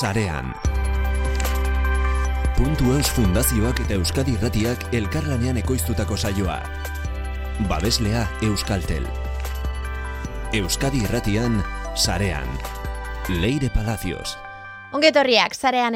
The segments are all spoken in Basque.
sarean. Puntu Eus Fundazioak eta Euskadi Irratiak elkarlanean ekoiztutako saioa. Babeslea Euskaltel. Euskadi Irratian, sarean. Leire Palacios. Ongetorriak, zarean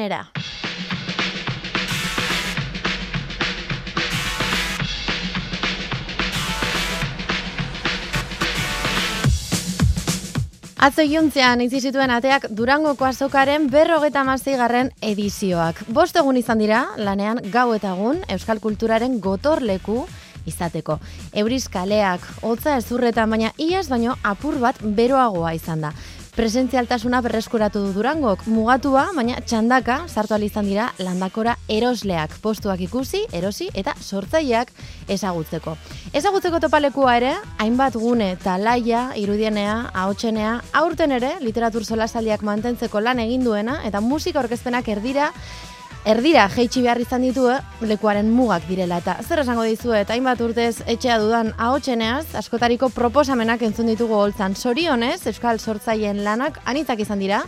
Atzo iuntzean itzi zituen ateak Durangoko azokaren berrogeta garren edizioak. Bost egun izan dira, lanean gau eta egun Euskal Kulturaren gotorleku izateko. Euriz kaleak, hotza ezurretan, baina iaz baino apur bat beroagoa izan da presentzialtasuna berreskuratu du Durangok mugatua, baina txandaka sartu izan dira landakora erosleak postuak ikusi, erosi eta sortzaileak ezagutzeko. Ezagutzeko topalekua ere, hainbat gune talaia, irudienea, ahotsenea, aurten ere literatur solasaldiak mantentzeko lan egin duena eta musika orkezpenak erdira Erdira, jeitsi behar izan ditu, eh? lekuaren mugak direla, eta zer esango dizu, eta hainbat urtez etxea dudan ahotseneaz, askotariko proposamenak entzun ditugu holtzan. Sorionez, Euskal Sortzaien lanak anitzak izan dira,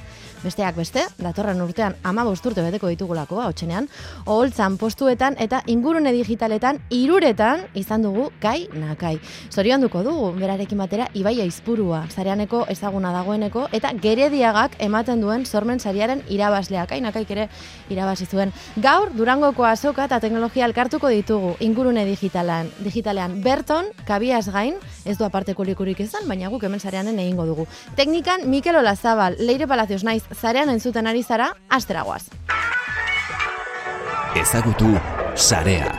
besteak beste, datorren urtean ama urte beteko ditugulako, hotxenean, oholtzan postuetan eta ingurune digitaletan iruretan izan dugu kai nakai. Zorion duko dugu, berarekin batera, ibai aizpurua, zareaneko ezaguna dagoeneko, eta gerediagak ematen duen sormen sariaren irabazlea, kai nakaik ere irabazi zuen. Gaur, durangoko azoka eta teknologia alkartuko ditugu, ingurune digitalan, digitalean, berton, kabiaz gain, ez du aparte kulikurik izan, baina guk hemen zareanen egingo dugu. Teknikan, Mikel Olazabal, Leire Palacios naiz, zarean entzuten ari zara, asteragoaz. Ezagutu, Sarea.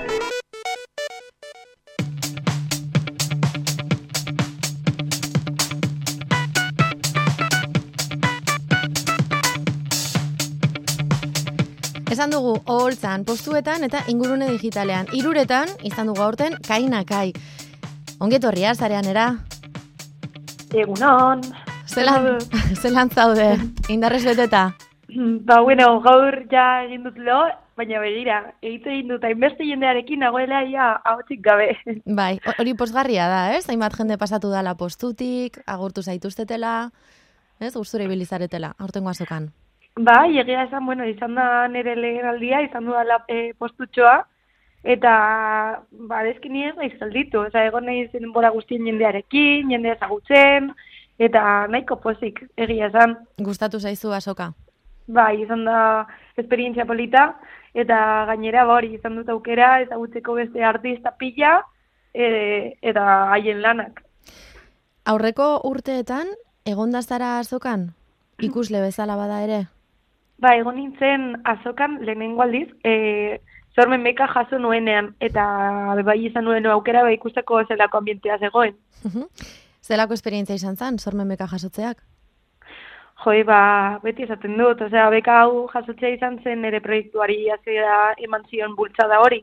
Esan dugu oholtzan, postuetan eta ingurune digitalean. Iruretan, izan dugu aurten, kainakai. Ongetorria, zarean era? Egunon. Zelan, zelan zaude, indarrez beteta? Ba, bueno, gaur ja egin dut lo, baina begira, egite egin dut, hainbeste jendearekin nagoela ia haotzik gabe. Bai, hori posgarria da, ez? Hainbat jende pasatu dala postutik, agurtu zaituztetela, ez? Gusture bilizaretela, aurtengo azokan. Ba, egia esan, bueno, izan da nire lehenaldia, izan du dala e, postutxoa, eta ba, dezkin nire naiz zalditu, oza, egon nahi zen bora guztien jendearekin, jende ezagutzen, eta nahiko pozik egia esan. Gustatu zaizu asoka? Bai, izan da esperientzia polita, eta gainera hori izan dut aukera ezagutzeko beste artista pila e, eta haien lanak. Aurreko urteetan, egon zara azokan? Ikusle bezala bada ere? Ba, egon nintzen azokan lehenengo aldiz, e, zormen beka jaso nuenean, eta bai izan nuen aukera bai ikusteko zelako ambientea zegoen. Zelako esperientzia izan zen, sormen beka jasotzeak? Joi, ba, beti esaten dut, osea, beka hau jasotzea izan zen ere proiektuari azera eman zion bultzada hori.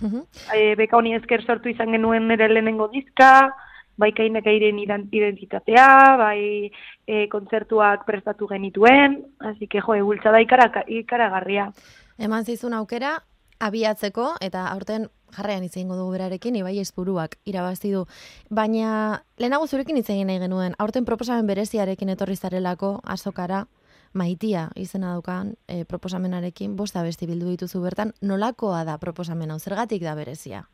Uh beka honi esker sortu izan genuen nire lehenengo dizka, bai kainak eiren identitatea, bai e, kontzertuak prestatu genituen, hasi que jo, bultzada ikaragarria. Eman zizun aukera, abiatzeko, eta aurten jarrean hitz egingo dugu berarekin, ibai espuruak irabazi du. Baina, lehenago zurekin hitz egin nahi genuen, aurten proposamen bereziarekin etorri zarelako azokara, maitia izena daukan e, proposamenarekin, bosta besti bildu dituzu bertan, nolakoa da proposamen hau, zergatik da berezia?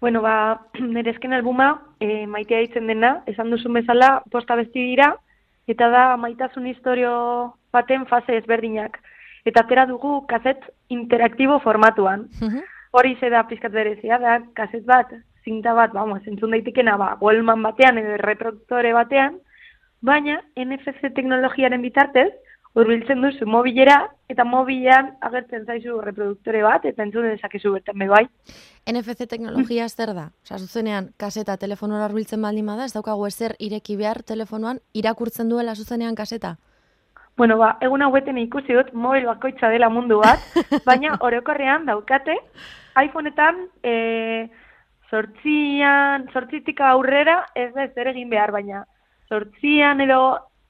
Bueno, ba, nerezken albuma, e, maitea ditzen dena, esan duzu bezala, bosta besti dira, eta da maitasun historio baten fase ezberdinak. Eta atera dugu kazet interaktibo formatuan hori ze da pizkat berezia da, kaset bat, zinta bat, vamos, entzun daitekena, ba, Wallman batean edo reproduktore batean, baina NFC teknologiaren bitartez, urbiltzen duzu mobilera, eta mobilean agertzen zaizu reproduktore bat, eta entzun dezakezu bertan be bai. NFC teknologia zer da? Osa, zuzenean, kaseta telefonora urbiltzen baldin bada, ez daukagu ezer ireki behar telefonoan, irakurtzen duela zuzenean kaseta? Bueno, ba, egun haueten ikusi dut, mobil bakoitza dela mundu bat, baina orokorrean daukate, iPhoneetan e, sortzian, sortzitik aurrera ez da ez egin behar, baina sortzian edo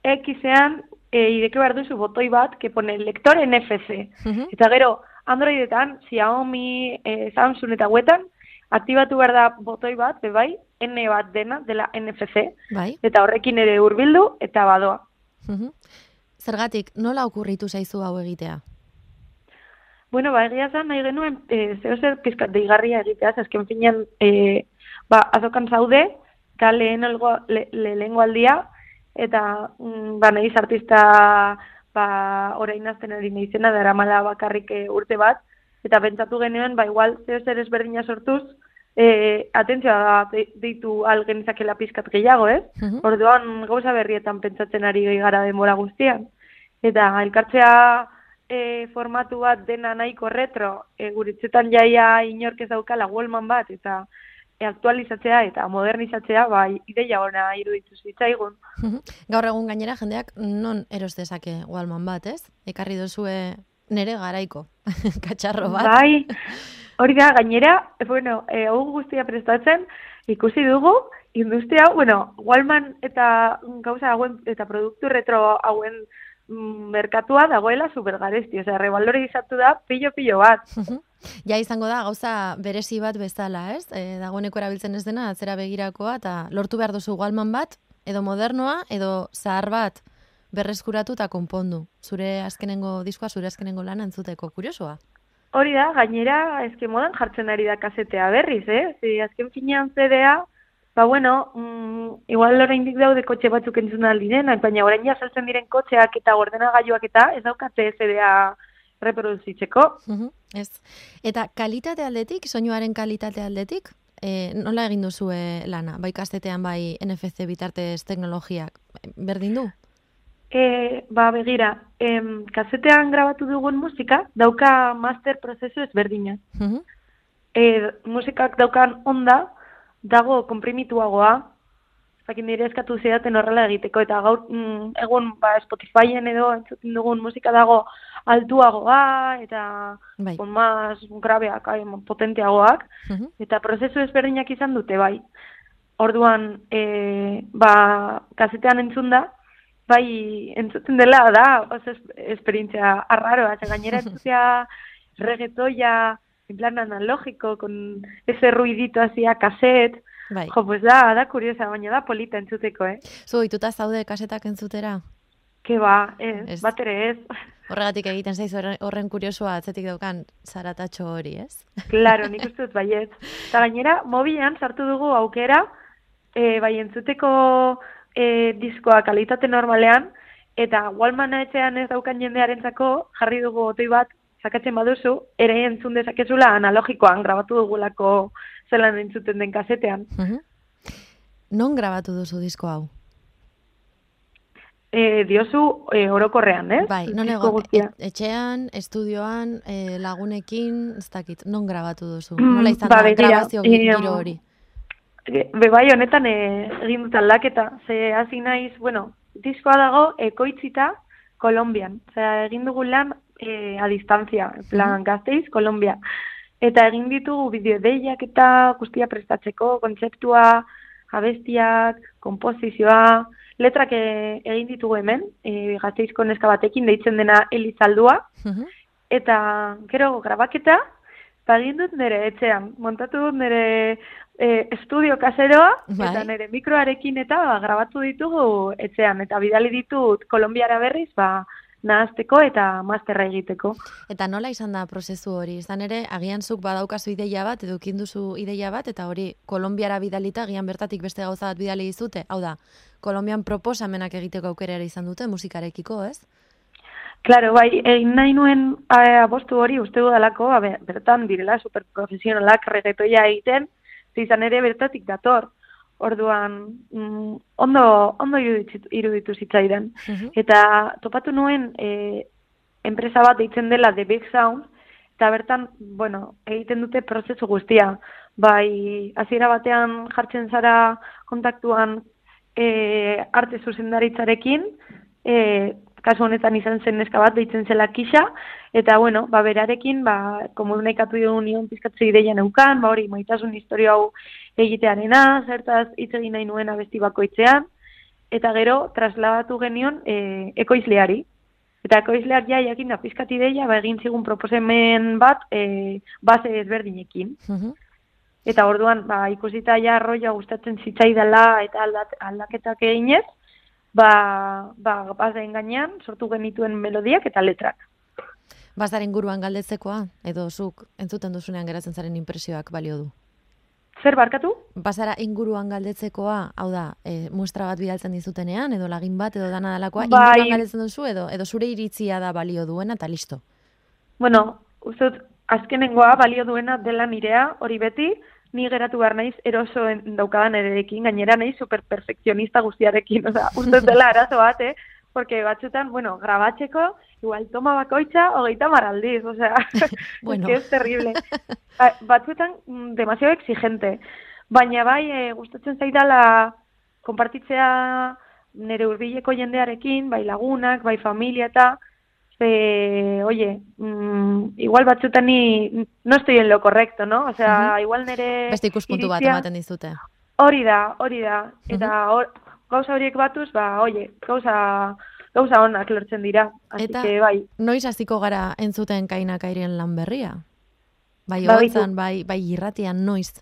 Xean e, ideke behar duzu botoi bat, que pone lector NFC. Eta gero, Androidetan, Xiaomi, e, Samsung eta huetan, aktibatu behar da botoi bat, bai, N bat dena, dela NFC, bai. eta horrekin ere hurbildu eta badoa. Zergatik, nola okurritu zaizu hau egitea? Bueno, ba, egia zan, nahi genuen, e, zeo zer pizkat deigarria egitea, azken finean, e, ba, azokan zaude, eta lehen algo, le, le, lehen aldia, eta mm, ba, nahiz artista ba, orain azten erin izena, dara mala bakarrik e, urte bat, eta pentsatu genuen, ba, igual, zeo zer ezberdina sortuz, e, atentzioa deitu algenizakela pizkat gehiago, ez? Mhm. Orduan, gauza berrietan pentsatzen ari gara denbora guztian. Eta elkartzea e, formatu bat dena nahiko retro, e, guritzetan jaia inork ez daukala Wallman bat, eta e, aktualizatzea eta modernizatzea, ba, ideia ona iruditu zitzaigun. Mhm. Gaur egun gainera jendeak non eros dezake Wallman bat, ez? Ekarri dozue nere garaiko, katxarro bat. Bai, hori da, gainera, e, bueno, e, guztia prestatzen, ikusi dugu, industria, bueno, Wallman eta gauza hauen, eta produktu retro hauen mm, merkatua dagoela supergaresti, osea, revalore izatu da pillo-pillo bat. Ja izango da gauza berezi bat bezala, ez? E, dagoeneko erabiltzen ez dena atzera begirakoa eta lortu behar duzu Wallman bat edo modernoa edo zahar bat berreskuratu eta konpondu. Zure azkenengo diskoa, zure azkenengo lana entzuteko kuriosoa. Hori da, gainera, eske modan jartzen ari da kasetea berriz, eh? Zi, azken finean CD-a, ba bueno, mm, igual oraindik daude kotxe batzuk entzun aldirenak, baina orain ja saltzen diren kotxeak eta ordenagailuak eta ez daukate CD-a reproduzitzeko. Mhm, Ez. Eta kalitate aldetik, soinuaren kalitate aldetik, e, nola egin duzue lana? Bai kastetean, bai NFC bitartez teknologiak, berdin du? E, ba, begira, em, kasetean grabatu dugun musika, dauka master prozesu ezberdina. Mhm, E, musikak daukan onda, dago komprimituagoa, zakin nire eskatu zidaten horrela egiteko, eta gaur mm, egun ba, Spotifyen edo entzuten dugun musika dago altuagoa, eta Bai. con más grabeak, ai, potenteagoak, mhm, eta prozesu ezberdinak izan dute, bai. Orduan, e, ba, kasetean entzun da, bai, entzuten dela da, oso es- esperientzia arraroa, eta gainera entzutea reggaetoia, en plan analógico, con ese ruidito así a cassette, bai. jo, pues da, da kuriosa, baina da polita entzuteko, eh? Zu ohituta zaude kasetak entzutera? Ke ba, ez, Ez. bat ere ez. Horregatik egiten zaiz horren, kuriosoa atzetik daukan zaratatxo hori, ez? Claro, nik uste dut baiet. Eta gainera, mobilan sartu dugu aukera, e, bai entzuteko e, diskoa kalitate normalean, eta Wallmana etxean ez daukan jendearentzako jarri dugu otoi bat, sakatzen baduzu, ere entzun dezakezula analogikoan grabatu dugulako zelan entzuten den kasetean. Mhm. Non grabatu duzu disko hau? E, diozu e, orokorrean, ez? Bai, non egon, et- etxean, estudioan, e, lagunekin, ez dakit, non grabatu duzu? Mm, Nola izan ba, da, grabazio giro hori? Be bai honetan e, egin dut aldaketa, ze hasi naiz, bueno, diskoa dago ekoitzita Kolombian. Osea, egin dugu lan e, a distancia, en plan Gasteiz, Kolombia. Eta egin ditugu bideodeiak eta guztia prestatzeko, kontzeptua, abestiak, konposizioa, letrak e, egin ditugu hemen, e, Gasteizko neska batekin deitzen dena Elizaldua, eta gero grabaketa, egin dut nire etxean, montatu dut nire e, estudio kaseroa, Bai. eta nire mikroarekin eta ba, grabatu ditugu etxean, eta bidali ditut Kolombiara berriz, ba, nahazteko eta masterra egiteko. Eta nola izan da prozesu hori? Izan ere, agian zuk badaukazu ideia bat, edo duzu ideia bat, eta hori Kolombiara bidalita, agian bertatik beste gauza bat bidali dizute. Hau da, Kolombian proposamenak egiteko aukera ere izan dute musikarekiko, ez? Claro, bai, egin nahi nuen abostu hori uste dudalako, ba, be- bertan direla superprofesionalak regetoia egiten, izan ere bertatik dator. Orduan, mm, ondo, ondo iruditu, iruditu zitzaidan. Mhm. Eta topatu nuen e, enpresa bat deitzen dela The Big Sound, eta bertan, bueno, egiten dute prozesu guztia. Bai, hasiera batean jartzen zara kontaktuan e, arte zuzendaritzarekin, e, kasu honetan izan zen neska bat deitzen zela kisa, eta bueno, ba, berarekin, ba, komunikatu dugu nion pizkatze ideia neukan, ba, hori, maitasun historia hau egitearena, zertaz hitz egin nahi nuen abesti bakoitzean, eta gero trasladatu genion e, ekoizleari. Eta ekoizleak ja jakin da pizkat ideia, ba, egin zigun proposemen bat e, base ezberdinekin. Eta orduan, ba, ikusita ja arroia gustatzen zitzaidala eta aldat, aldaketak eginez, ba, ba, bazen gainean, sortu genituen melodiak eta letrak. Bazaren guruan galdetzekoa, edo zuk entzuten duzunean geratzen zaren impresioak balio du? Zer barkatu? Bazara inguruan galdetzekoa, hau da, e, muestra bat bidaltzen dizutenean, edo lagin bat, edo dana dalakoa, Bai. inguruan galdetzen duzu, edo, edo zure iritzia da balio duena, eta listo. Bueno, uste azkenengoa balio duena dela nirea, hori beti, ni geratu behar naiz erosoen daukadan erekin, gainera naiz superperfekzionista guztiarekin, oza, uste dela arazo bat, eh? Porque batzutan, bueno, grabatzeko, igual toma bakoitza, hogeita maraldiz, osea, Bueno. que es terrible. Ba- Batzutan, mm, demasiado exigente. Baina bai, e, gustatzen zaidala konpartitzea nire hurbileko jendearekin, bai lagunak, bai familia eta, ze, oye, mm, igual batzutan ni no estoy en lo correcto, ¿no? O sea, igual nire Beste ikuspuntu bat ematen dizute. Hori da, hori da. Eta hor, gauza horiek batuz, ba, oye, gauza, gauza onak lortzen dira. Así Eta- que, bai, Noiz hasiko gara entzuten kainakairen lan berria? Bai, Ba, hotzan, bai, bai irratian noiz.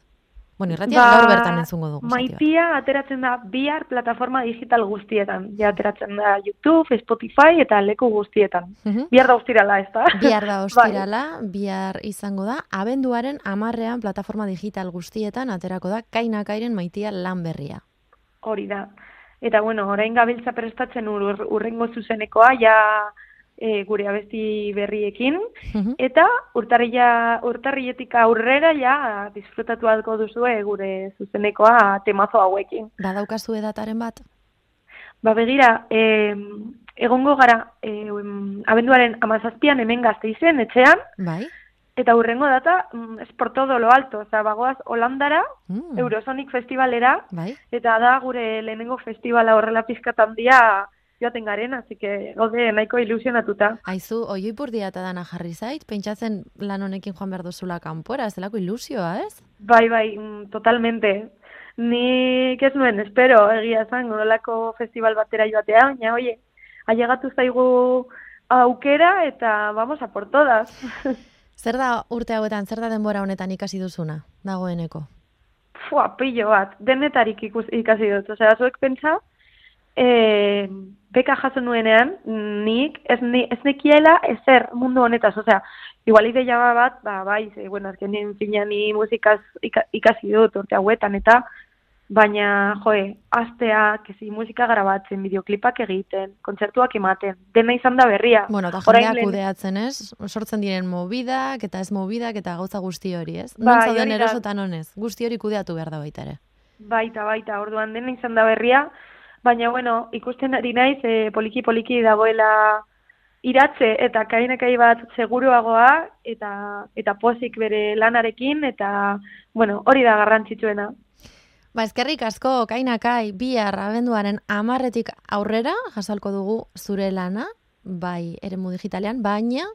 Bueno, irratian Ba, gaur bertan entzungo dugu. Maitia ateratzen da bihar plataforma digital guztietan. Ja ateratzen da YouTube, Spotify eta leku guztietan. Mhm. Bihar da ustirala, ez da? Bihar da Bai. ostirala, bihar izango da, abenduaren amarrean plataforma digital guztietan aterako da kainakairen maitia lan berria. Hori da. Eta bueno, orain gabiltza prestatzen ur- urrengo zuzenekoa ja e, gure abesti berriekin Mhm. eta urtarrila urtarriletik aurrera ja disfrutatu alko duzue gure zuzenekoa temazo hauekin. Badaukazu edataren bat? Ba begira, e, egongo gara e, abenduaren amazazpian hemen gazteizen etxean, Bai? eta hurrengo data mm, es por todo lo alto, oza, bagoaz Holandara, Mm, Eurosonic Festivalera, Bai? eta da gure lehenengo festivala horrela pizkat handia joaten garen, así que gaude nahiko ilusionatuta. Aizu, oioipurdia eta dana jarri zait, pentsatzen lan honekin joan behar duzula kanpora, zelako ilusioa, ez? Bai, bai, mm, totalmente. Nik ez nuen, espero, egia zan, horrelako festival batera joatea, baina, oie, ailegatu zaigu aukera eta vamos a por todas. Zer da urte hauetan, zer da denbora honetan ikasi duzuna, dagoeneko? Fua, pillo bat, denetarik ikus, ikasi dut. Osea, zuek pentsa, e, beka jaso nuenean, nik ez, ni, ez nekiela ezer mundu honetaz. Osea, igual ideia bat, ba, bai, ze, bueno, azkenean fina ni musikaz ika- ikasi dut urte hauetan, eta baina, joe, astea, kezi musika grabatzen, bideoklipak egiten, kontzertuak ematen, dena izan da berria. Bueno, eta jendeak kudeatzen, ez? Sortzen diren mobidak eta ez mobidak eta gauza guzti hori, ez? Bai, non zauden hori da. erosotan honez, guzti hori kudeatu behar da baita ere. Baita, baita, orduan dena izan da berria, baina, bueno, ikusten ari naiz, e, poliki-poliki dagoela iratze eta kainakai bat seguruagoa eta eta pozik bere lanarekin eta bueno, hori da garrantzitsuena. Ba, eskerrik asko, kainakai, bihar abenduaren amarretik aurrera, jasalko dugu zure lana, bai, eremu digitalean, baina,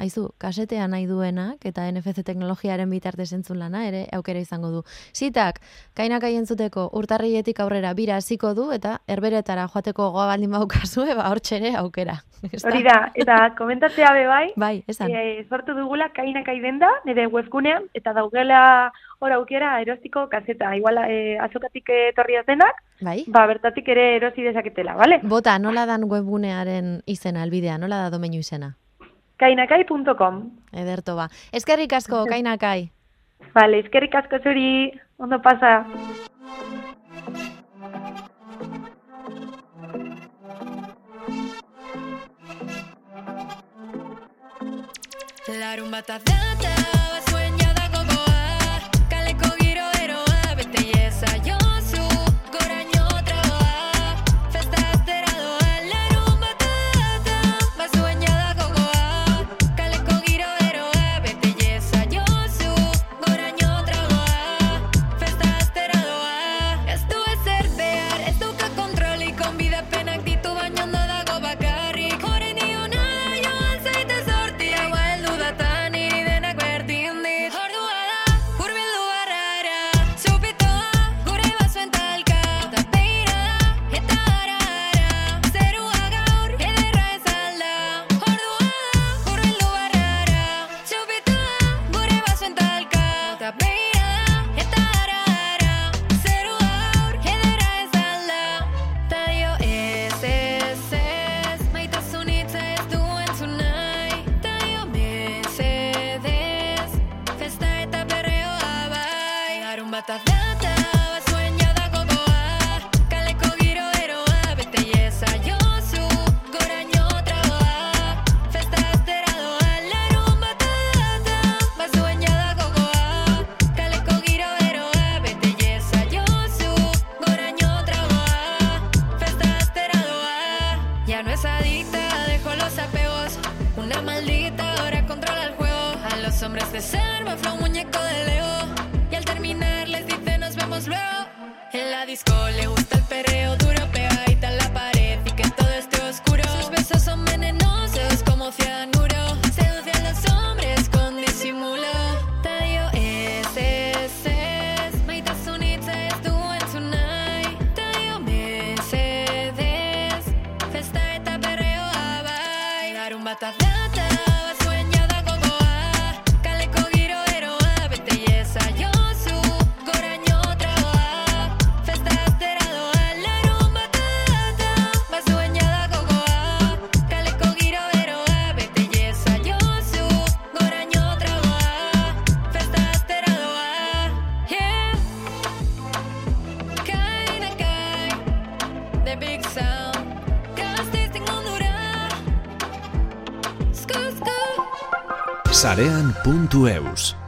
haizu, kasetea nahi duenak, eta NFC teknologiaren bitartez entzun lana, ere aukera izango du. Zitak, kainakai entzuteko urtarrietik aurrera bira hasiko du, eta herberetara joateko goa baldin baukazue, ba, hortxe ere aukera. Hori da, eta komentatzea be bai, Bai, esan. e, sortu dugula kainakai denda, nire webgunean, eta daugela hor aukera erostiko kaseta. Igual e, azokatik etorri denak, Bai? ba, bertatik ere erosi dezaketela, bale? Bota, nola dan webgunearen izena, albidea, nola da domeinu izena? kainakai.com. Ederto ba. Eskerrik asko, kainakai. Vale, eskerrik asko zuri, ondo pasa. Larun bat data, Sarean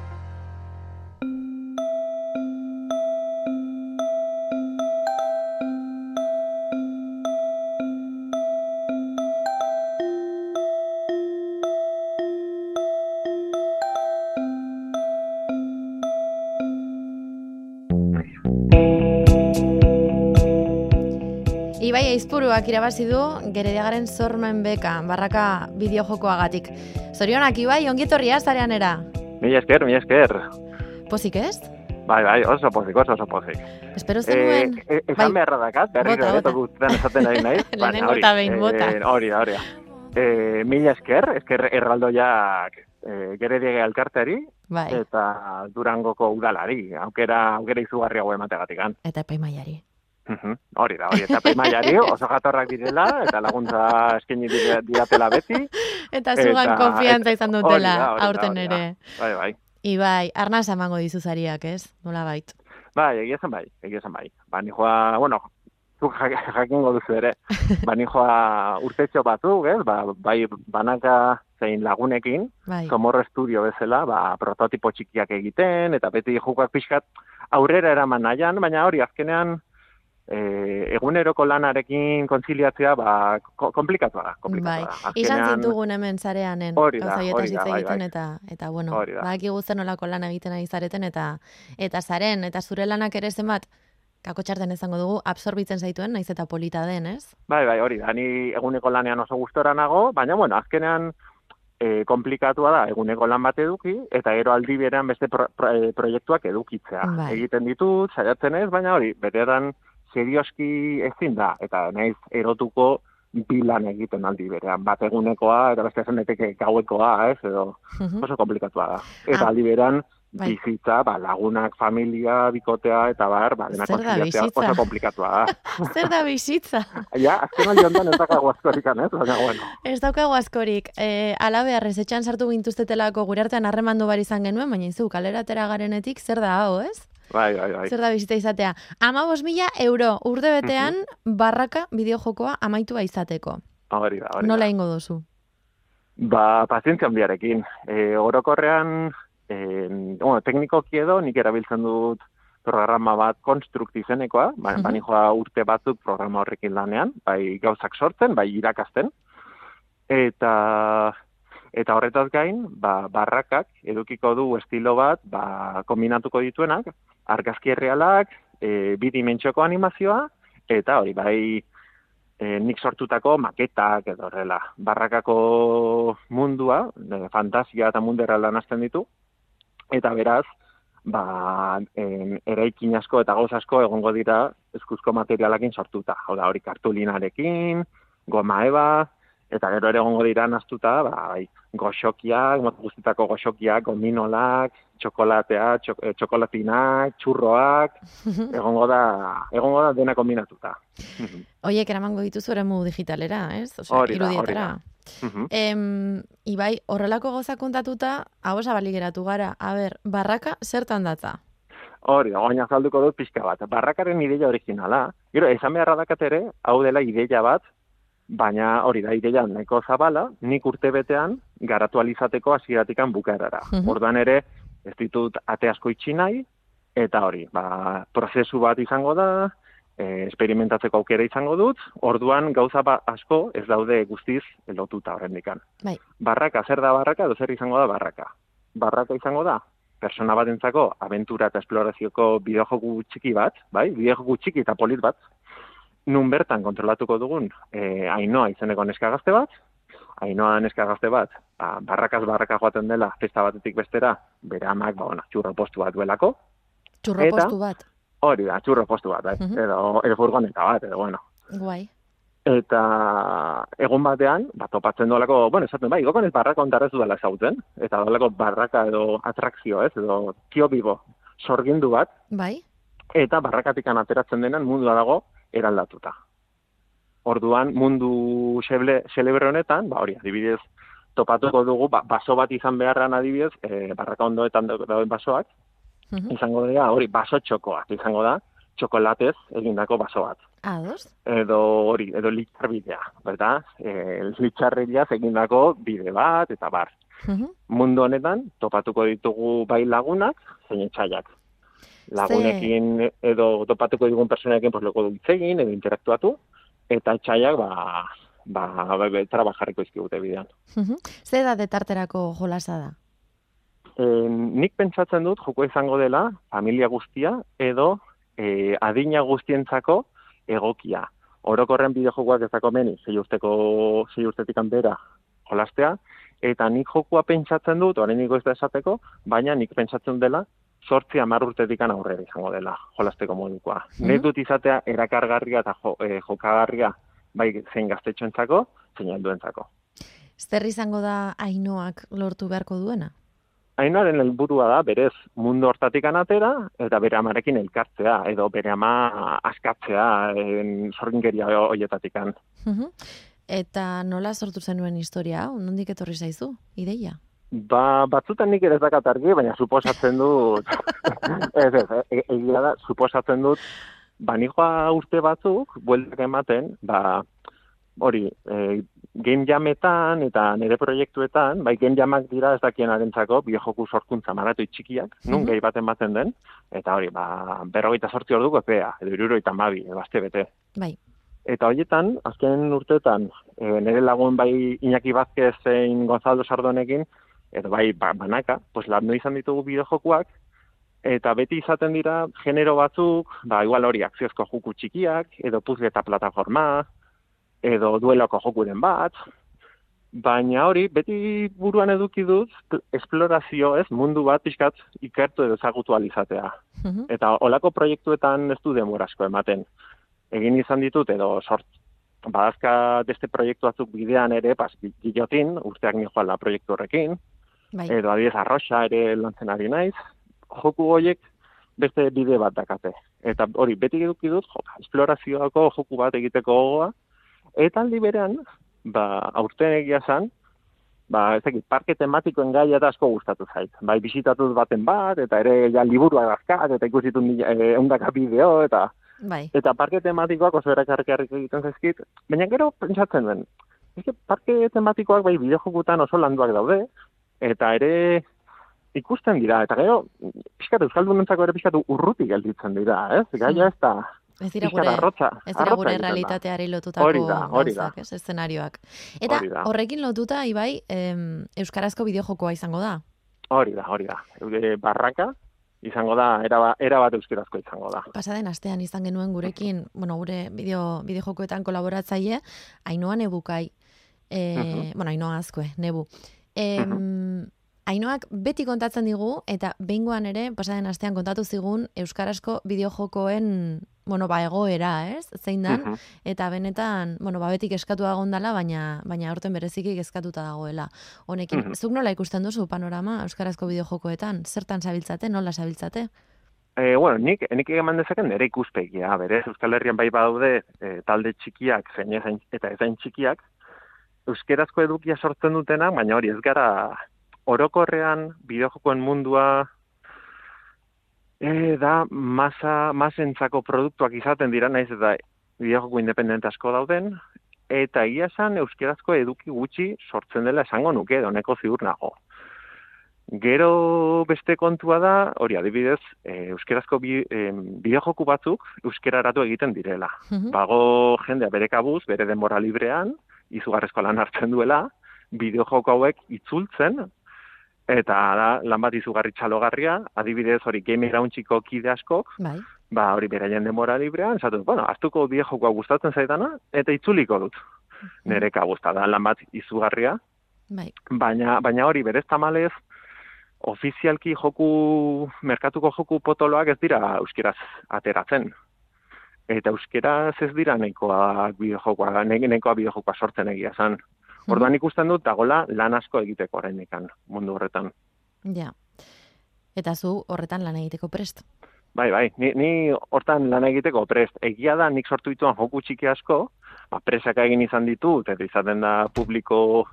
Aizpuruak irabazi du Gerediagaren sormen beka, barraka bideojokoagatik. Zorionak, Ibai, ongietorria zareanera. Mila esker, mila esker. Pozik ez? Bai, bai, oso pozik, oso oso pozik. Espero zenuen... Eh, eh, esan beharra dakat, berriro Bota, ere, bota. tokutzen esaten ari nahi. Lehenengo eta behin, bota. Eh, hori da, hori da. Eh, mila esker, esker erraldoiak eh, gerediege alkarteari Bai, eta Durangoko udalari, aukera, aukera izugarri hau emategatikan. eta epaimaiari. Mhm, Hori da, hori, eta peimaiari oso jatorrak direla, eta laguntza eskaini diatela beti. Eta zugan Eta- konfiantza izan hori dutela, da, hori da, aurten hori da. ere. Bai, bai. Ibai, arnaz emango dizu zariak, ez? Nola bait. Bai, egia esan bai, egia esan bai. Ba, nijoa, bueno, zuk jak- jakingo duzu ere, ba, nijoa urtetxo batzuk, ez? Ba, bai banaka zein lagunekin, Bai, Somorro Estudio bezala, ba, prototipo txikiak egiten, eta beti jokak pixkat aurrera eraman nahian, baina hori azkenean e, eguneroko lanarekin kontziliatzea, ba, ko, komplikatua da, komplikatua bai. da. Izan zintugun hemen zareanen, Hori da, hori da, bai, egiten, bai. eta, eta bueno, badakigu zen nolako lan egiten ari zareten, eta eta zaren, eta zure lanak ere zenbat, kako txarten izango dugu, absorbitzen zaituen, naiz eta polita den, ez? Bai, bai, hori da, ni eguneko lanean oso gustora nago, baina, bueno, azkenean e, komplikatua da eguneko lan bat eduki, eta gero aldi berean beste pro, pro, e, proiektuak edukitzea. Bai. Egiten ditut, saiatzen ez, baina hori, berean serioski ezin da, eta naiz erotuko bi lan egiten aldi berean, bat egunekoa, eta beste esan daiteke gauekoa, ez, edo Mhm. oso komplikatua da. Eta Ah, aldi berean, bai. bizitza, ba, lagunak, familia, bikotea, eta bar, ba, dena kontziliatzea oso komplikatua da. Zer da bizitza? Ja, azken aldi honetan ez dakago askorik, ez? Baina, bueno. Ez daukagu askorik, e, ala beharrez, etxan sartu gintuztetelako gure artean harremandu bar izan genuen, baina izu, kalera atera garenetik, zer da hau, ez? Bai, bai, bai. Zer da bizita izatea. Ama mila euro, urte betean, barraka bideojokoa amaitua izateko. Hori da, hori Nola ingo duzu? Ba, pazientzia handiarekin. E, orokorrean, e, bueno, teknikoki edo nik erabiltzen dut programa bat konstrukt izenekoa, ba, bani joa urte batzuk programa horrekin lanean, bai gauzak sortzen, bai irakasten, eta eta horretaz gain, ba, barrakak edukiko du estilo bat, ba, kombinatuko dituenak, argazki errealak, e, bi dimentsioko animazioa, eta hori, bai, e, nik sortutako maketak edo horrela. Barrakako mundua, e, fantasia eta mundu errealan hasten ditu, eta beraz, ba, en, eraikin asko eta gauz asko egongo dira eskuzko materialakin sortuta. Hau da, hori kartulinarekin, goma eba, eta gero ere egongo dira naztuta, ba, bai, goxokiak, mota guztietako goxokiak, gominolak, txokolatea, txok, eh, txokolatinak, txurroak, egongo da, egongo da dena kombinatuta. Oiek eramango dituzu eremu digitalera, ez? Osea, Hori da, hori da. Em, Ibai, horrelako gauza kontatuta, hau zabali geratu gara. A ber, barraka zertan datza? Hori oain azalduko dut pixka bat. Barrakaren ideia originala, gero, esan beharra dakat ere, hau dela ideia bat, baina hori da, ideia nahiko zabala, nik urte betean garatu alizateko hasieratikan bukaerara. Mhm. Orduan ere, ez ditut ate asko itxi nahi, eta hori, ba, prozesu bat izango da, e, esperimentatzeko aukera izango dut, orduan gauza ba, asko ez daude guztiz lotuta horrendikan. Bai. Barraka, zer da barraka, edo zer izango da barraka. Barraka izango da, persona batentzako abentura eta esplorazioko bideojoku txiki bat, bai, bideojoku txiki eta polit bat, nun bertan kontrolatuko dugun e, ainoa izeneko neska gazte bat, ainoa neska gazte bat, ba, barrakaz barraka joaten dela festa batetik bestera, bere amak, ba, ona, txurro postu bat duelako, Txurro Eta? postu bat. hori da, txurro postu bat, bai, Mhm. edo, edo furgoneta bat, edo, bueno, Guai. eta egun batean, ba, topatzen dolako, bueno, esaten bai, gokon ez barraka ondarrez dudala ezagutzen, eta dolako barraka edo atrakzio, ez, edo tio bibo, sorgindu bat, Bai. eta barrakatikan ateratzen denan mundua dago eraldatuta. Orduan, mundu xeble, xelebre honetan, ba hori, adibidez, topatuko dugu, ba, baso bat izan beharran adibidez, e, barraka ondoetan dau- dauden basoak, Mhm. izango dira, hori, baso txokoak izango da, txokolatez egindako baso bat. Ados. Edo hori, edo litxarbidea, berda? E, litxarrilaz egindako bide bat, eta bar. Mhm. Mundu honetan, topatuko ditugu bai lagunak, zein etxaiak. Lagunekin edo topatuko digun personekin, pues, loko du hitz egin, edo interaktuatu, eta etxaiak, ba, ba, ba, ba traba jarriko izkigute bidean. Mhm. Ze da detarterako jolasa da? E, nik pentsatzen dut, joko izango dela, familia guztia, edo e, adina guztientzako egokia. Orokorren bideojokoak ez dako meni, zei urteko, zei urtetik bera jolastea, eta nik jokua pentsatzen dut, oraindik ez da esateko, baina nik pentsatzen dela, sortzi hamar urtetik aurrera izango dela jolasteko modukoa. Mhm. Nahi dut izatea erakargarria eta jo, e, jokagarria, bai zein gaztetxoentzako, zein helduentzako. Zer izango da ainoak lortu beharko duena? Ainaren helburua da berez mundu hortatik atera eta bere amarekin elkartzea edo bere ama askatzea en, sorginkeria hoietatikan. Mhm. Eta nola sortu zenuen historia? Nondik etorri zaizu? Ideia? Ba, batzutan nik ere ez dakat argi, baina suposatzen dut, ez ez, e- egia da, suposatzen dut, ba, nijoa urte batzuk, bueltak ematen, ba, hori, e, game jametan eta nire proiektuetan, bai game jamak dira ez dakienarentzako biojoku sorkuntza maratoi txikiak, nun Mhm. gehi baten baten den, eta hori, ba, berrogeita sortzi orduko epea, edo irurogeita mabi, edo aste bete. Bai. Eta horietan, azken urteetan, e, nire lagun bai Iñaki Vázquez zein Gonzalo Sardonekin, edo bai ba, banaka, pues landu izan ditugu bideojokuak, eta beti izaten dira genero batzuk, ba igual hori akziozko joku txikiak, edo puzzle eta plataforma, edo dueloko jokuren bat, baina hori beti buruan eduki dut esplorazio, ez, mundu bat pixkat ikertu edo ezagutu alizatea. Mhm. Eta olako proiektuetan ez du denbora asko ematen. Egin izan ditut edo sort badazka beste proiektu batzuk bidean ere, pas, gilotin, urteak ni joala proiektu horrekin, Bai. edo adibidez arroxa ere lantzen ari naiz, joku horiek beste bide bat dakate. Eta hori, beti eduki dut, jo, esplorazioako joku bat egiteko gogoa, eta aldi berean, ba, aurten egia zan, ba, ez dakit, parke tematikoen gaia da asko gustatu zait. Bai, bisitatuz baten bat, eta ere ja liburua dazkat, eta ikusitun eundaka bideo, eta Bai. eta parke tematikoak oso erakarrikarrik egiten zaizkit, baina gero pentsatzen den, que parke tematikoak bai bideojokutan oso landuak daude, eta ere ikusten dira, eta gero, pixkat euskaldunentzako ere pixkat urruti gelditzen dira, ez? Gaia ez da, Ez dira gure arrotza, Ez dira gure realitateari lotutako Hori da, hori da. ez, eszenarioak. Eta horrekin lotuta, Ibai, em, euskarazko bideojokoa izango da. Hori da, hori da. E, barraka, izango da, era, era bat euskarazko izango da. Pasaden astean izan genuen gurekin, bueno, gure bideo, bideojokoetan kolaboratzaile, Ainoa Nebukai. E, Mhm. Bueno, Ainoa Azkue, Nebu. Em, Ainoak beti kontatzen digu, eta behingoan ere, pasaden astean kontatu zigun, euskarazko bideojokoen, bueno, ba, egoera, ez? Zein dan, Mhm. eta benetan, bueno, ba, betik eskatu dela, baina, baina aurten bereziki eskatuta dagoela. Honekin, Mhm. zuk nola ikusten duzu panorama euskarazko bideojokoetan? Zertan zabiltzate, nola zabiltzate? E, bueno, nik, nik eman dezaken nire ikuspegia, berez, Euskal Herrian bai badaude e, talde txikiak, zein ezain, eta ezain txikiak, euskerazko edukia sortzen dutenak, baina hori ez gara orokorrean bideojokoen mundua e, da masa, masentzako produktuak izaten dira, naiz eta bideojoko independente asko dauden, eta egia esan euskerazko eduki gutxi sortzen dela esango nuke, doneko ziur nago. Gero beste kontua da, hori adibidez, e, euskerazko bi, e, bideojoku batzuk euskeraratu egiten direla. Mhm. Bago jendea bere kabuz, bere denbora librean, izugarrezko lan hartzen duela, bideojoko hauek itzultzen, eta da, lan bat izugarri txalogarria, adibidez hori game irauntziko kide askok, Bai. ba hori beraien denbora librean, esatu, bueno, aztuko bideojokoa gustatzen zaidana, eta itzuliko dut. Nere kabuz, eta da lan bat izugarria, Bai. baina, baina hori berez tamalez, ofizialki joku, merkatuko joku potoloak ez dira euskeraz ateratzen. Eta euskeraz ez dira nahikoa bideojokoa, nahikoa bideojokoa sortzen egia zan. Orduan ikusten dut dagola lan asko egiteko oraindikan mundu horretan. Ja. Eta zu horretan lan egiteko prest. Bai, bai, ni, ni hortan lan egiteko prest. Egia da nik sortu dituan joku txiki asko, ba, presaka egin izan ditut, eta izaten da publiko,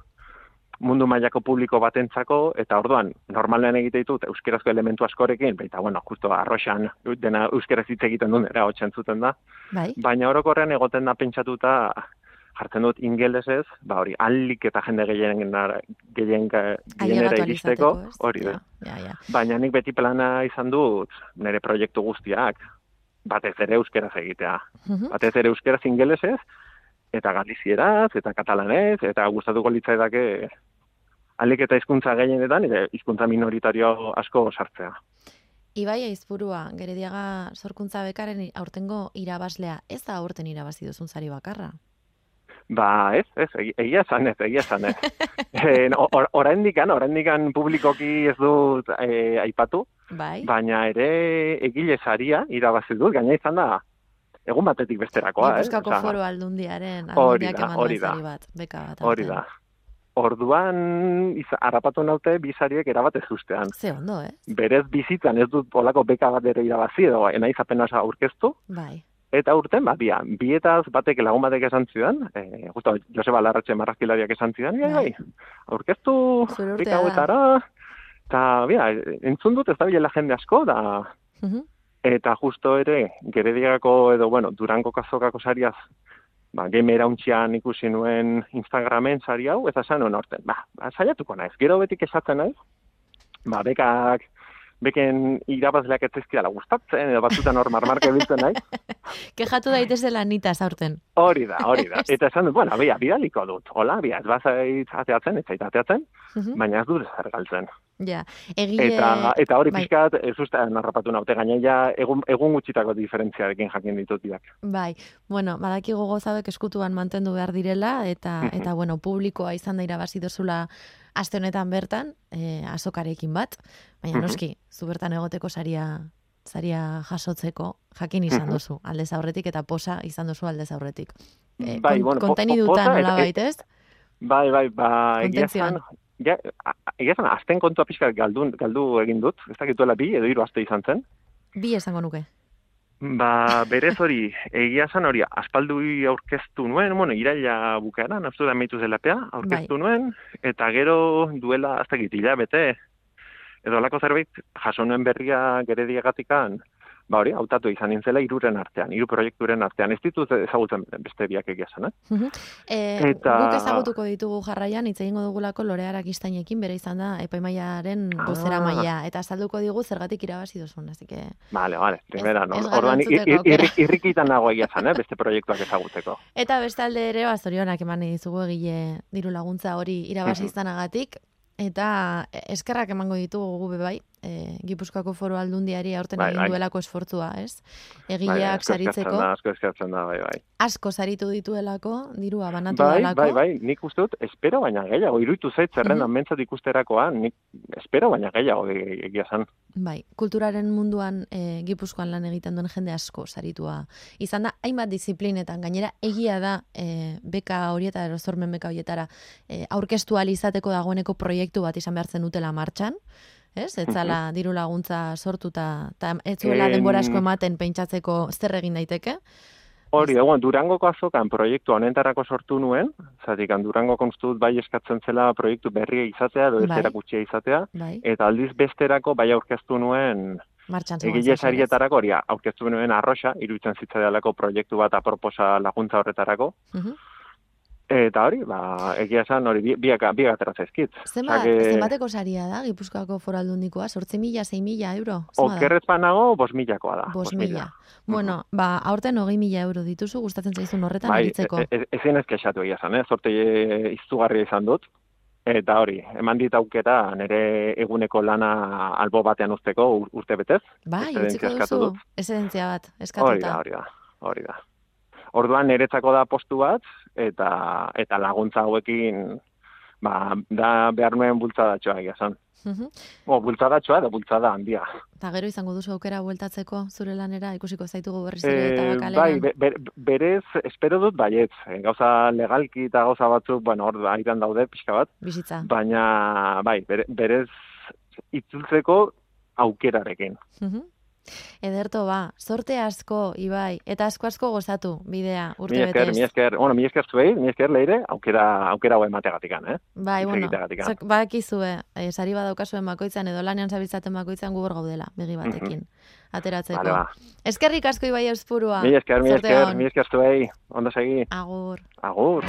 mundu mailako publiko batentzako, eta orduan, normalean egite ditut euskerazko elementu askorekin, baita, bueno, justo arroxan, dena euskeraz hitz egiten duen, era hotxen zuten da, Bai. baina orokorrean egoten da pentsatuta, jartzen dut ingelesez, ba hori, alik eta jende gehien, gehien, gehienera iristeko, hori da. Ja, ja, ja. Baina nik beti plana izan dut nire proiektu guztiak, batez ere euskeraz egitea. Mhm. Batez ere euskeraz ingelesez, eta galizieraz, eta katalanez, eta gustatuko litzaidake alik eta hizkuntza gehienetan, eta hizkuntza minoritario asko sartzea. Ibai Aizpurua, Gerediaga sorkuntza bekaren aurtengo irabaslea, ez da aurten irabazi duzun sari bakarra. Ba, ez, ez, egi- egia esan ez, egia esan ez. e, or, oraindikan, oraindikan publikoki ez dut e, aipatu, Bai. baina ere egile saria irabazi dut, gaina izan da egun batetik besterakoa, eh? Gipuzkoako Osea, foro aldundiaren Hori aldundiak da, eman hori da. bat, beka bat. Hori aurten. da. Orduan, iz, harrapatu naute bizariek erabat ez ustean. Ze ondo, eh? Berez bizitzan ez dut olako beka bat ere irabazi edo naiz apenas aurkeztu. Bai. Eta urten, ba, bia, bietaz batek lagun batek esan zidan, e, justo Joseba Larratxe marrazkilariak esan zidan, bai, Bai. aurkeztu beka hauetara, eta, bia, entzun dut ez da bilela jende asko, da, Mhm. eta justo ere, gerediagako edo, bueno, durango kazokako sariaz, ba, game erauntzian ikusi nuen Instagramen sari hau, eta esan nuen horten, ba, ba, saiatuko naiz, gero betik esatzen naiz, ba, bekak, beken irabazleak ez zaizkidala gustatzen, edo batzutan hor marmarka biltzen naiz, Kejatu daitezela nitaz aurten. hori da, hori da. Eta esan dut, bueno, bia, bidaliko dut, hola, bia, ez bazait ateatzen, ez zait ateatzen, Mhm. baina ez dut zer galtzen. Ja, egile... Eta, eta hori bai. pixkat, ez uste narrapatu naute, gaina ja egun, egun gutxitako diferentziarekin jakin ditut biak. Bai, bueno, badakigu gozabek eskutuan mantendu behar direla, eta, Mhm. eta bueno, publikoa izan da irabazi dozula aste honetan bertan, e, azokarekin bat, baina Mhm. noski, zu bertan egoteko saria saria jasotzeko jakin izan Mhm. duzu, aldez aurretik eta posa izan duzu aldez aurretik. E, Bai, kon- bueno, kontenidutan nola baitez? Bai, bai, ba, egia ja, egia zan, azten kontua pixkat galdu, galdu egin dut, ez dakituela bi edo hiru aste izan zen. Bi esango nuke. Ba, berez hori, egia zan hori, aspaldui aurkeztu nuen, bueno, iraila bukaeran, uste da meitu zelapea, aurkeztu Bai. nuen, eta gero duela, azte gitil, bete, edo alako zerbait, jaso nuen berria gerediagatikan, ba hori, hautatu izan nintzela iruren artean, hiru proiekturen artean, ez ditut ezagutzen beste biak egia zan, eh? E, Eta- Guk ezagutuko ditugu jarraian, hitz egingo dugulako lorearak iztainekin, bere izan da epaimaiaren Ah. bozera maila, eta azalduko digu zergatik irabazi duzun, así que... Vale, vale, primera, no? ez ir- aukera. irri- irrikitan nago egia zan, eh? beste proiektuak ezagutzeko. Eta bestalde ere, bazorionak eman dizugu egile diru laguntza hori irabazi izanagatik, eta eskerrak emango ditugu gu be bai, e, Gipuzkoako foro aldundiari aurten Bai, egin bai. duelako esfortzua, ez? Bai, Egileak asko eskatzen saritzeko, Da, asko eskatzen da, bai, bai. asko saritu dituelako, dirua banatu Bai, dalako. bai, bai, nik uste dut, espero baina gehiago, iruditu zait zerrendan Mhm. mentzat ikusterakoan, nik espero baina gehiago e- egia zan. Bai, kulturaren munduan e, Gipuzkoan lan egiten duen jende asko saritua. Izan da, hainbat disiplinetan, gainera egia da e, beka horietara, erozormen beka horietara, e, aurkeztu izateko dagoeneko proiektu bat izan behartzen dutela martxan, ez? Etzala diru laguntza sortuta, eta ez zuela En- denbora asko ematen pentsatzeko zer egin daiteke. Hori, da, bueno, Durangoko azokan proiektu honetarako sortu nuen, zatik, Durango konstut bai eskatzen zela proiektu berria izatea, edo ez Bai. izatea, Bai, eta aldiz besterako bai aurkeztu nuen martxan zegoen egile sarietarako, hori, aurkeztu nuen arroxa, iruditzen zitzaidalako proiektu bat aproposa laguntza horretarako, Mhm. Eta hori, ba, egia esan hori bi- biak, biak atera zaizkit. Zenbat, que- zenbateko saria da, Gipuzkoako foraldundikoa? Sortzi mila, sei mila euro? Okerrez panago, bos milakoa da. Bost mila. Bueno, ba, aurten hogei mila euro dituzu, gustatzen zaizun horretan Bai, aritzeko. e- e- ezin ez kexatu egia esan, eh? Zorte e, izugarria izan dut. Eta hori, eman dit aukera nire eguneko lana albo batean usteko ur- urte betez. bai, utziko duzu, esedentzia bat, Hori da, eskatuta. hori da, hori da. Orduan niretzako da postu bat, eta eta laguntza hauekin, ba, da behar nuen bultzadatxoa egia esan. Mhm. O, bultzadatxoa da bultzada handia. Eta gero izango duzu aukera bueltatzeko zure lanera, ikusiko zaitugu berriz ere eta Eh, bakaleran. bai, be- be- berez, espero dut baietz. Eh, Gauza legalki eta gauza batzuk, bueno, hor aitan daude pixka bat, Bizitza. baina, bai, bere, berez itzultzeko aukerarekin. Mhm. Ederto ba, sorte asko, Ibai, eta asko asko gozatu bidea urte Mi esker, betez. mi esker, bueno, mi esker zuei, mi esker leire, aukera, aukera hau emategatikan, eh? Bai, bueno, zuek badakizue, eh, sari badaukazuen bakoitzan edo lanean zabiltzaten bakoitzan gu hor gaudela, begi batekin, ateratzeko. Vale, ba. Eskerrik asko Ibai Euspurua. Mi esker, mi esker, mi esker zuei, ondo segi, Agur. agur.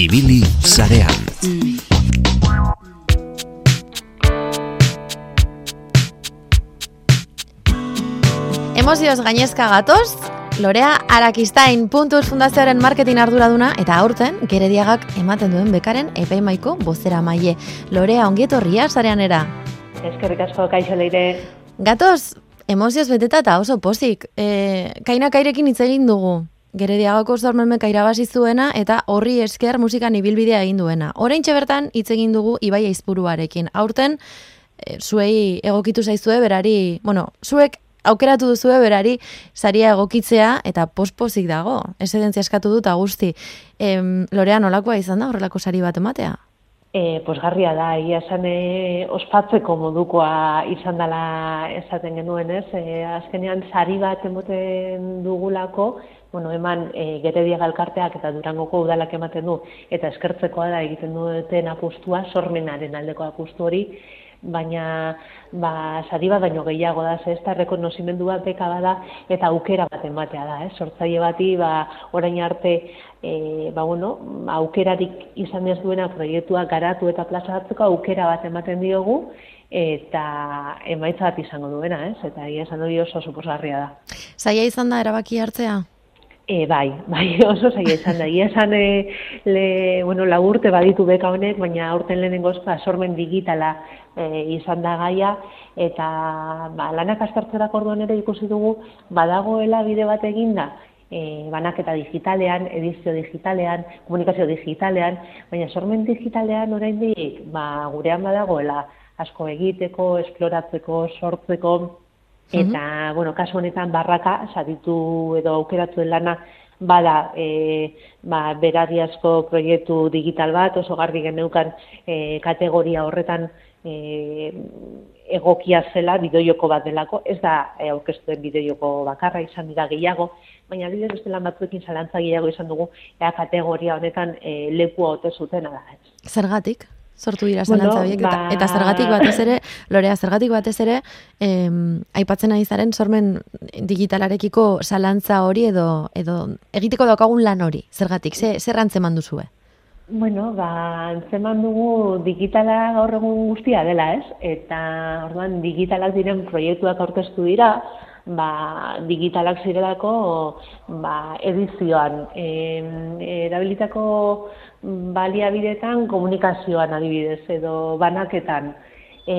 Ibili sarean. Emozioz gainezka gatoz, Lorea Arakistain puntuz fundazioaren marketing arduraduna eta aurten gerediagak ematen duen bekaren epaimaiko bozera maile. Lorea ongietorria sareanera. Eskerrik asko kaixo leire. Gatoz, emozioz beteta eta oso pozik. E, kaina kairekin hitz egin dugu. Gerediagako zormenmeka irabazi zuena eta horri esker musikan ibilbidea egin duena. Oraintxe bertan hitz egin dugu Ibai Aizpuruarekin. Aurten e, zuei egokitu zaizue berari, bueno, zuek aukeratu duzue berari saria egokitzea eta pospozik dago. Esedentzia eskatu dut guzti. Em, Lorea nolakoa izan da horrelako sari bat ematea? E, posgarria da, egia esan e, ospatzeko modukoa izan dela esaten genuen, ez? E, azkenean sari bat emoten dugulako, bueno, eman e, Gerediaga elkarteak eta Durangoko udalak ematen du, eta eskertzekoa da egiten duten apustua, sormenaren aldeko apustu hori, baina ba, sari bat baino gehiago da, ze ez da rekonozimendu bat beka bada eta aukera bat ematea da, eh? sortzaile bati ba, orain arte e, ba, bueno, aukerarik izan ez duena proiektua garatu eta plazatzeko aukera bat ematen diogu eta emaitza bat izango duena, ez? Eta egia esan hori oso suposgarria da. Zaila izan da erabaki hartzea? E, bai, bai, oso zaila izan da. Ia esan, e, le, bueno, lagurte baditu beka honek, baina aurten lehenengoz, ba, sormen digitala e, izan da gaia, eta ba, lanak astartzerak orduan ere ikusi dugu, badagoela bide bat eginda, e, banaketa digitalean, edizio digitalean, komunikazio digitalean, baina sormen digitalean oraindik ba, gurean badagoela asko egiteko, esploratzeko, sortzeko, Eta, bueno, kasu honetan barraka, saritu edo aukeratu lana, bada e, ba, berariazko proiektu digital bat, oso garbi geneukan e, kategoria horretan e, egokia zela bideojoko bat delako, ez da e, aurkeztuen bideojoko bakarra izan dira gehiago, baina bidez beste lan batzuekin zalantza gehiago izan dugu, ea kategoria honetan e, lekua ote zutena da. Zergatik? Sortu dira Bueno, zalantza horiek, eta, ba- eta zergatik batez ere, Lorea, zergatik batez ere, em, aipatzen ari zaren sormen digitalarekiko zalantza hori edo edo egiteko daukagun lan hori, zergatik, ze, zer antzeman duzue? Bueno, ba, antzeman dugu digitala gaur egun guztia dela, ez? Eta orduan digitalak diren proiektuak aurkeztu dira, ba, digitalak zirelako ba, edizioan. E, erabilitako baliabidetan komunikazioan adibidez edo banaketan. E,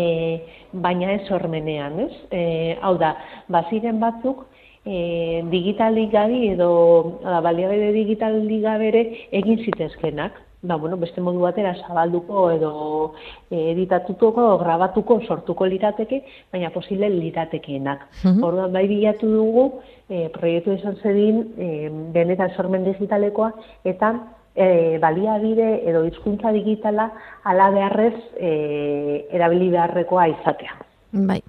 baina ez sormenean, ez? E, hau da, baziren batzuk e, digitalik gabi edo baliabide digitalik gabe ere egin zitezkenak. Ba, bueno, beste modu batera zabalduko edo e, editatuko, grabatuko, sortuko lirateke, baina posible liratekeenak. Mhm. Orduan bai bilatu dugu e, proiektu izan zedin e, benetan sormen digitalekoa eta e, baliabide edo hizkuntza digitala ala beharrez e, erabili beharrekoa izatea. Bai.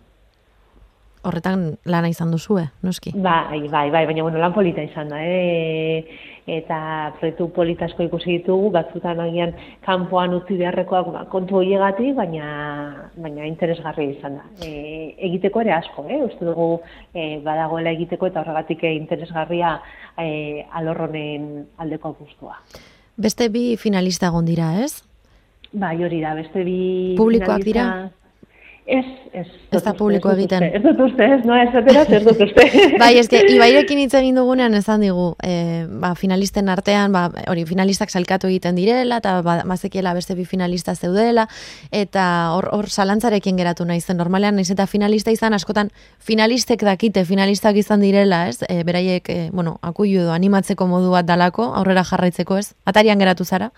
Horretan lana izan duzue, noski. Bai, bai, bai, baina bueno, lan polita izan da, eh? eta proiektu politasko ikusi ditugu, batzutan agian kanpoan utzi beharrekoak kontu horiegatik, baina, baina interesgarria izan da. E, egiteko ere asko, eh? uste dugu e, badagoela egiteko eta horregatik eh, interesgarria e, alorronen aldeko apustua. Beste bi finalista egon dira, ez? Bai, hori da, beste bi... Publikoak finalista- dira? Ez, ez. Ez da publiko ez egiten. Ez dut uste, ez, no, ez ateraz, ez dut uste. Bai, eske, Ibairekin hitz egin dugunean esan digu, e, ba, finalisten artean, ba, hori, finalistak salkatu egiten direla, eta ba, bazekiela beste bi finalista zeudela, eta hor, hor zalantzarekin geratu nahi zen. Normalean, naiz eta finalista izan, askotan finalistek dakite, finalistak izan direla, ez? E, beraiek, e, bueno, akuilu edo animatzeko modu bat dalako, aurrera jarraitzeko, ez? Atarian geratu zara,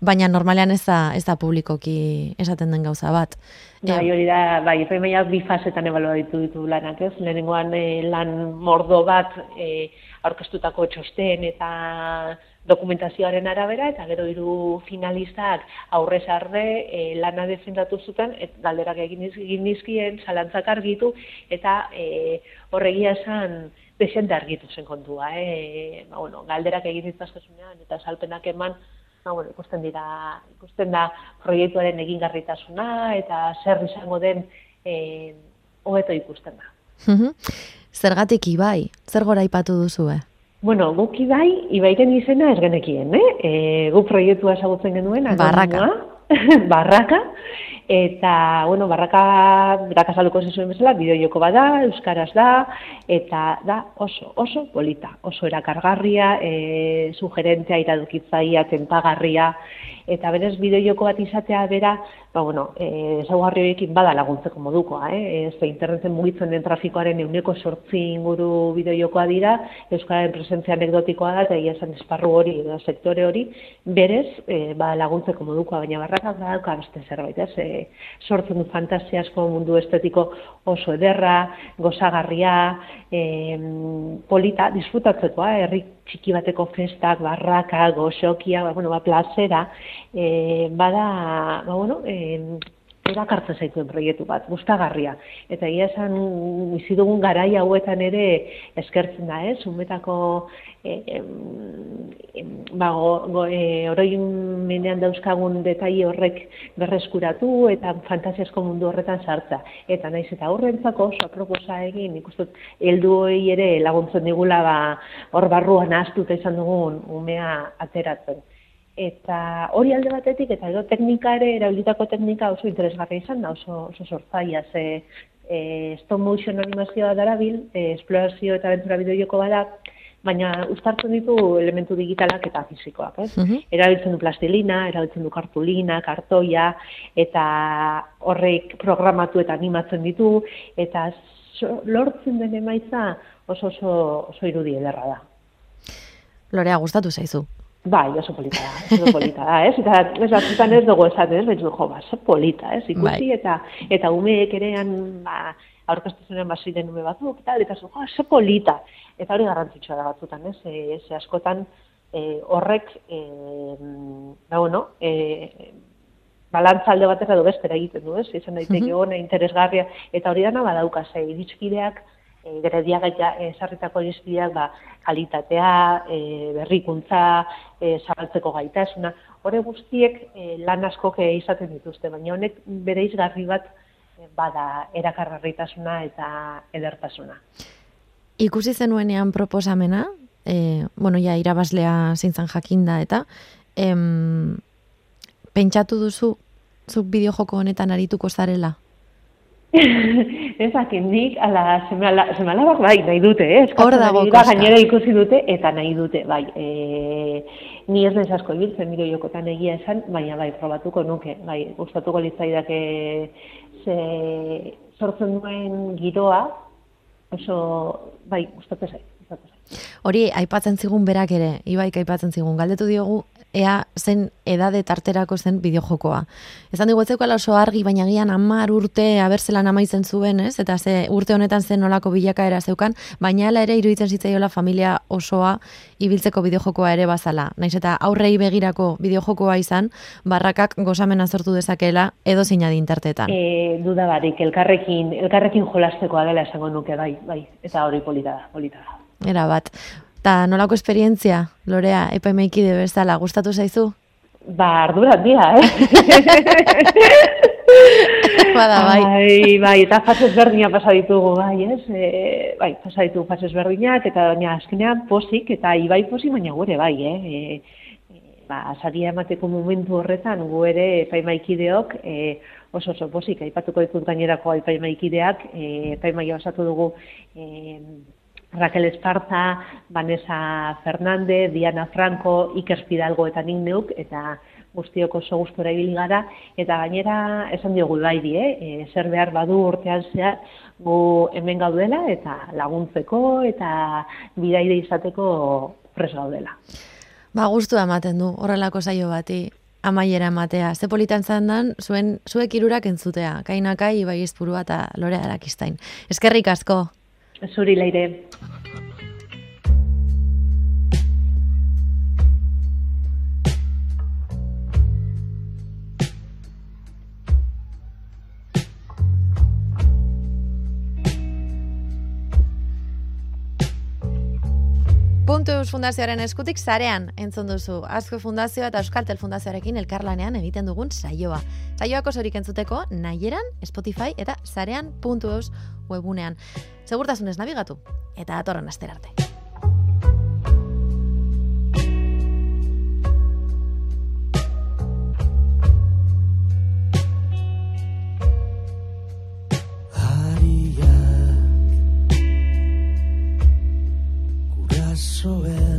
baina normalean ez da, ez da publikoki esaten den gauza bat. Bai, hori da, bai, epaimaiak bi fasetan ebaluatu ditu lanak, ez? Lehenengoan eh, lan mordo bat eh, aurkeztutako txosten eta dokumentazioaren arabera, eta gero hiru finalistak aurrez arde eh, lana defendatu zuten, et, galderak egin, egin dizkien, zalantzak argitu, eta eh, horregia esan desente argitu zen kontua. Eh? Ba, bueno, galderak egin ditzazkezunean eta salpenak eman, ba, bueno, ikusten dira, ikusten da proiektuaren egingarritasuna eta zer izango den eh, hobeto ikusten da. Mhm. Zergatik Ibai, zer gora ipatu duzue? Bueno, guki bai, ibairen izena ez genekien, eh? E, gu proiektua ezagutzen genuen. Barraka. barraka. Eta, bueno, barraka, berak azalduko zizuen bezala, bideojoko bada, euskaraz da, eta da oso, oso polita, oso erakargarria, e, sugerentea, iradukitzaia, tentagarria, eta berez bideojoko bat izatea bera, ba, bueno, e, ezaugarri horiekin bada laguntzeko modukoa, eh? Ez interneten mugitzen den trafikoaren euneko sortzi inguru bideojokoa dira, Euskararen presentzia anekdotikoa da, eta esan esparru hori, edo sektore hori, berez, e, ba, laguntzeko modukoa, baina barrakak badauka beste zerbait, ez? E, sortzen du fantasiasko mundu estetiko oso ederra, gozagarria, e, polita, disfrutatzekoa, herri txiki bateko festak, barraka, goxokia, ba, bueno, ba, plazera, e, bada, ba, bueno, e, erakartzen zaituen proiektu bat, gustagarria. Eta egia esan bizi dugun garai hauetan ere eskertzen da, ez? Umetako e, em, em, ba, e, dauzkagun detaile horrek berreskuratu eta fantasiasko mundu horretan sartza. Eta naiz eta aurrentzako oso aproposa egin, nik uste dut, helduei ere laguntzen digula ba, hor barruan ahaztuta izan dugun umea ateratzen. Eta hori alde batetik, eta edo teknika ere, erabilitako teknika oso interesgarria izan da, oso, oso sortzaia, ze e, stop motion animazioa darabil, e, esplorazio eta aventura bideojoko bada, baina uztartzen ditu elementu digitalak eta fisikoak, ez? Mhm. Erabiltzen du plastilina, erabiltzen du kartulina, kartoia, eta horrek programatu eta animatzen ditu, eta so, lortzen den emaitza oso oso, oso irudi ederra da. Lorea, gustatu zaizu. Bai, oso polita da, oso polita da, ez? Eta ez batzutan ez dugu esaten, ez? Baina, jo, ba, oso polita, ez? Ikusi Bai. eta eta umeek erean, ba, aurkeztu zuren basiren ume batzuk, eta, eta zu, jo, oso polita. Eta hori garrantzitsua da batzutan, ez? E, ze askotan e, horrek, e, ba, bueno, e, balantza alde batera edo bestera egiten du, ez? Izan daiteke ona, interesgarria, eta hori dana badauka, ze, iritskideak, e, grediak ja, esarritako irizpideak ba, kalitatea, e, berrikuntza, e, zabaltzeko gaitasuna, hore guztiek e, lan askok izaten dituzte, baina honek bere izgarri bat e, bada erakargarritasuna eta edertasuna. Ikusi zenuenean proposamena, e, bueno, ja, irabazlea zintzen jakinda eta, em, pentsatu duzu, zuk bideojoko honetan arituko zarela? Ez dakit nik, ala, semalabak bai, nahi dute, eh? Hor dago gainera ikusi dute, eta nahi dute, bai. E, ni ez naiz asko ibiltzen bideo jokotan egia esan, baina bai, probatuko nuke, bai, gustatuko litzaidake ze sortzen duen giroa, oso, bai, gustatzen zait. Hori, aipatzen zigun berak ere, Ibaik aipatzen zigun, galdetu diogu, ea zen edade tarterako zen bideojokoa. Ezan digu, etzeukala oso argi, baina gian amar urte abertzelan amaitzen zuen, ez? Eta ze urte honetan zen nolako bilakaera zeukan, baina hala ere iruditzen zitzaiola familia osoa ibiltzeko bideojokoa ere bazala. Naiz eta aurrei begirako bideojokoa izan, barrakak gozamena sortu dezakela edo zeina dintartetan. E, duda barik, elkarrekin, elkarrekin jolastekoa dela esango nuke, bai, bai, eta hori polita da, polita da. Era bat. Ta nolako esperientzia, Lorea, epaimaikide bezala, gustatu zaizu? Ba, ardura handia, eh? Bada, bai. Bai, bai, eta fase ezberdinak pasa ditugu, bai, ez? E, bai, pasa ditugu fase ezberdinak, eta baina azkenean posik, eta ibai posik, baina gure bai, eh? E, ba, saria emateko momentu horretan, gu ere epaimaikideok, e, oso oso posik, aipatuko ditut gainerako epaimaikideak, e, epaimaia osatu dugu e, Raquel Esparza, Vanessa Fernández, Diana Franco, Iker Fidalgo eta nik neuk, eta guztiok oso gustora ibili gara, eta gainera esan diogu bairi, eh? e, zer behar badu urtean zehar gu hemen gaudela, eta laguntzeko, eta bidaide izateko pres gaudela. Ba, gustua ematen du, horrelako saio bati amaiera ematea. Ze politan zandan, zuen, zuek irurak entzutea. Kainakai, Ibai Izpurua eta Lorea Arakistain. Eskerrik asko. Zuri leire. Puntu Fundazioaren eskutik zarean entzun duzu. Azko Fundazioa eta Euskaltel Fundazioarekin elkarlanean egiten dugun saioa. Saioak osorik entzuteko nahieran, Spotify eta zarean.eus webunean. Segurtasunez nabigatu eta datorren asterarte. SOS.